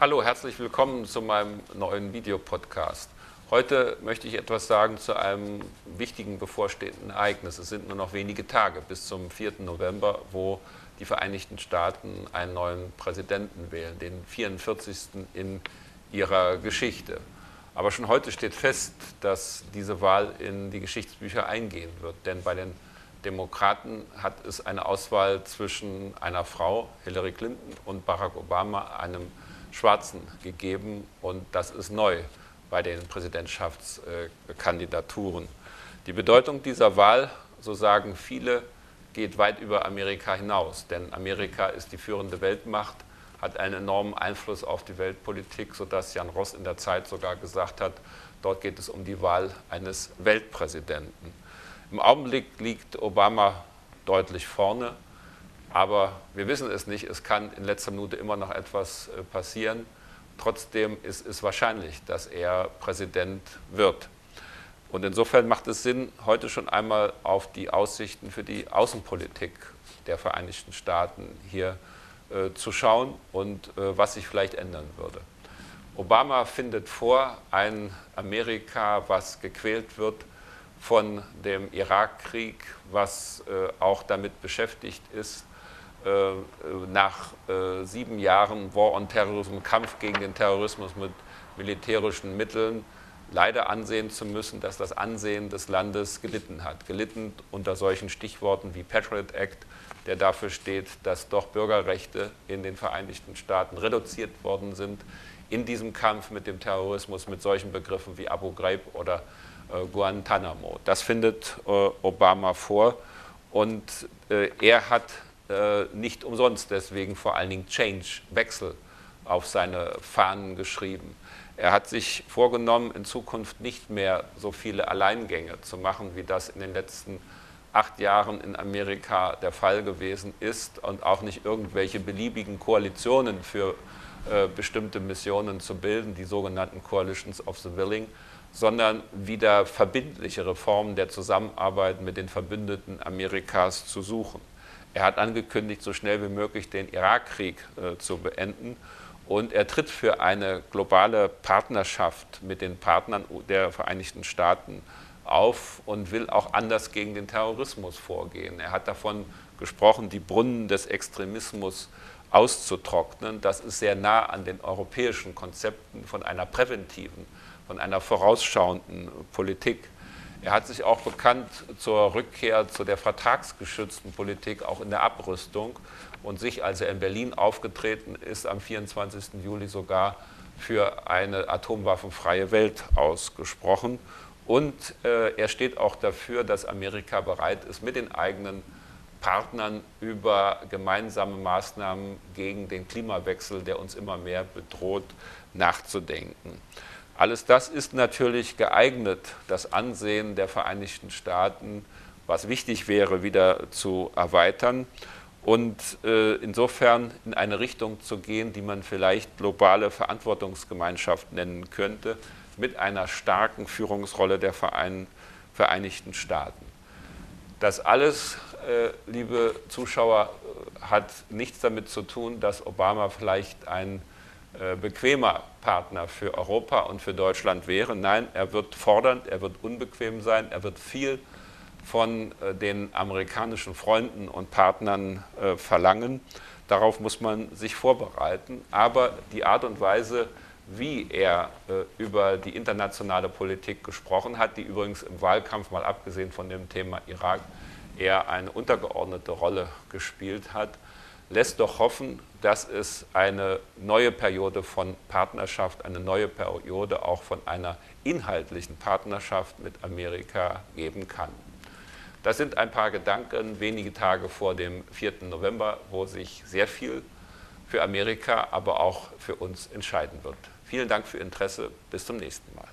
Hallo, herzlich willkommen zu meinem neuen Videopodcast. Heute möchte ich etwas sagen zu einem wichtigen bevorstehenden Ereignis. Es sind nur noch wenige Tage bis zum 4. November, wo die Vereinigten Staaten einen neuen Präsidenten wählen, den 44. in ihrer Geschichte. Aber schon heute steht fest, dass diese Wahl in die Geschichtsbücher eingehen wird, denn bei den Demokraten hat es eine Auswahl zwischen einer Frau, Hillary Clinton, und Barack Obama, einem Schwarzen, gegeben. Und das ist neu bei den Präsidentschaftskandidaturen. Die Bedeutung dieser Wahl, so sagen viele, geht weit über Amerika hinaus. Denn Amerika ist die führende Weltmacht, hat einen enormen Einfluss auf die Weltpolitik, sodass Jan Ross in der Zeit sogar gesagt hat, dort geht es um die Wahl eines Weltpräsidenten. Im Augenblick liegt Obama deutlich vorne, aber wir wissen es nicht. Es kann in letzter Minute immer noch etwas äh, passieren. Trotzdem ist es wahrscheinlich, dass er Präsident wird. Und insofern macht es Sinn, heute schon einmal auf die Aussichten für die Außenpolitik der Vereinigten Staaten hier äh, zu schauen und äh, was sich vielleicht ändern würde. Obama findet vor, ein Amerika, was gequält wird von dem Irakkrieg, was äh, auch damit beschäftigt ist, nach äh, sieben Jahren War on Terrorism, Kampf gegen den Terrorismus mit militärischen Mitteln, leider ansehen zu müssen, dass das Ansehen des Landes gelitten hat. Gelitten unter solchen Stichworten wie Patriot Act, der dafür steht, dass doch Bürgerrechte in den Vereinigten Staaten reduziert worden sind in diesem Kampf mit dem Terrorismus, mit solchen Begriffen wie Abu Ghraib oder äh, Guantanamo. Das findet äh, Obama vor und äh, er hat nicht umsonst deswegen vor allen Dingen Change, Wechsel auf seine Fahnen geschrieben. Er hat sich vorgenommen, in Zukunft nicht mehr so viele Alleingänge zu machen, wie das in den letzten acht Jahren in Amerika der Fall gewesen ist und auch nicht irgendwelche beliebigen Koalitionen für äh, bestimmte Missionen zu bilden, die sogenannten Coalitions of the Willing, sondern wieder verbindlichere Formen der Zusammenarbeit mit den Verbündeten Amerikas zu suchen. Er hat angekündigt, so schnell wie möglich den Irakkrieg äh, zu beenden. Und er tritt für eine globale Partnerschaft mit den Partnern der Vereinigten Staaten auf und will auch anders gegen den Terrorismus vorgehen. Er hat davon gesprochen, die Brunnen des Extremismus auszutrocknen. Das ist sehr nah an den europäischen Konzepten von einer präventiven von einer vorausschauenden Politik. Er hat sich auch bekannt zur Rückkehr zu der vertragsgeschützten Politik, auch in der Abrüstung, und sich, als er in Berlin aufgetreten ist, am 24. Juli sogar für eine atomwaffenfreie Welt ausgesprochen. Und äh, er steht auch dafür, dass Amerika bereit ist, mit den eigenen Partnern über gemeinsame Maßnahmen gegen den Klimawechsel, der uns immer mehr bedroht, nachzudenken. Alles das ist natürlich geeignet, das Ansehen der Vereinigten Staaten, was wichtig wäre, wieder zu erweitern und äh, insofern in eine Richtung zu gehen, die man vielleicht globale Verantwortungsgemeinschaft nennen könnte, mit einer starken Führungsrolle der Verein, Vereinigten Staaten. Das alles, äh, liebe Zuschauer, hat nichts damit zu tun, dass Obama vielleicht ein äh, bequemer Partner für Europa und für Deutschland wäre. Nein, er wird fordernd, er wird unbequem sein, er wird viel von äh, den amerikanischen Freunden und Partnern äh, verlangen. Darauf muss man sich vorbereiten. Aber die Art und Weise, wie er über die internationale Politik gesprochen hat, die übrigens im Wahlkampf, mal abgesehen von dem Thema Irak, eher eine untergeordnete Rolle gespielt hat, lässt doch hoffen, dass es eine neue Periode von Partnerschaft, eine neue Periode auch von einer inhaltlichen Partnerschaft mit Amerika geben kann. Das sind ein paar Gedanken wenige Tage vor dem 4. November, wo sich sehr viel für Amerika, aber auch für uns entscheiden wird. Vielen Dank für Ihr Interesse. Bis zum nächsten Mal.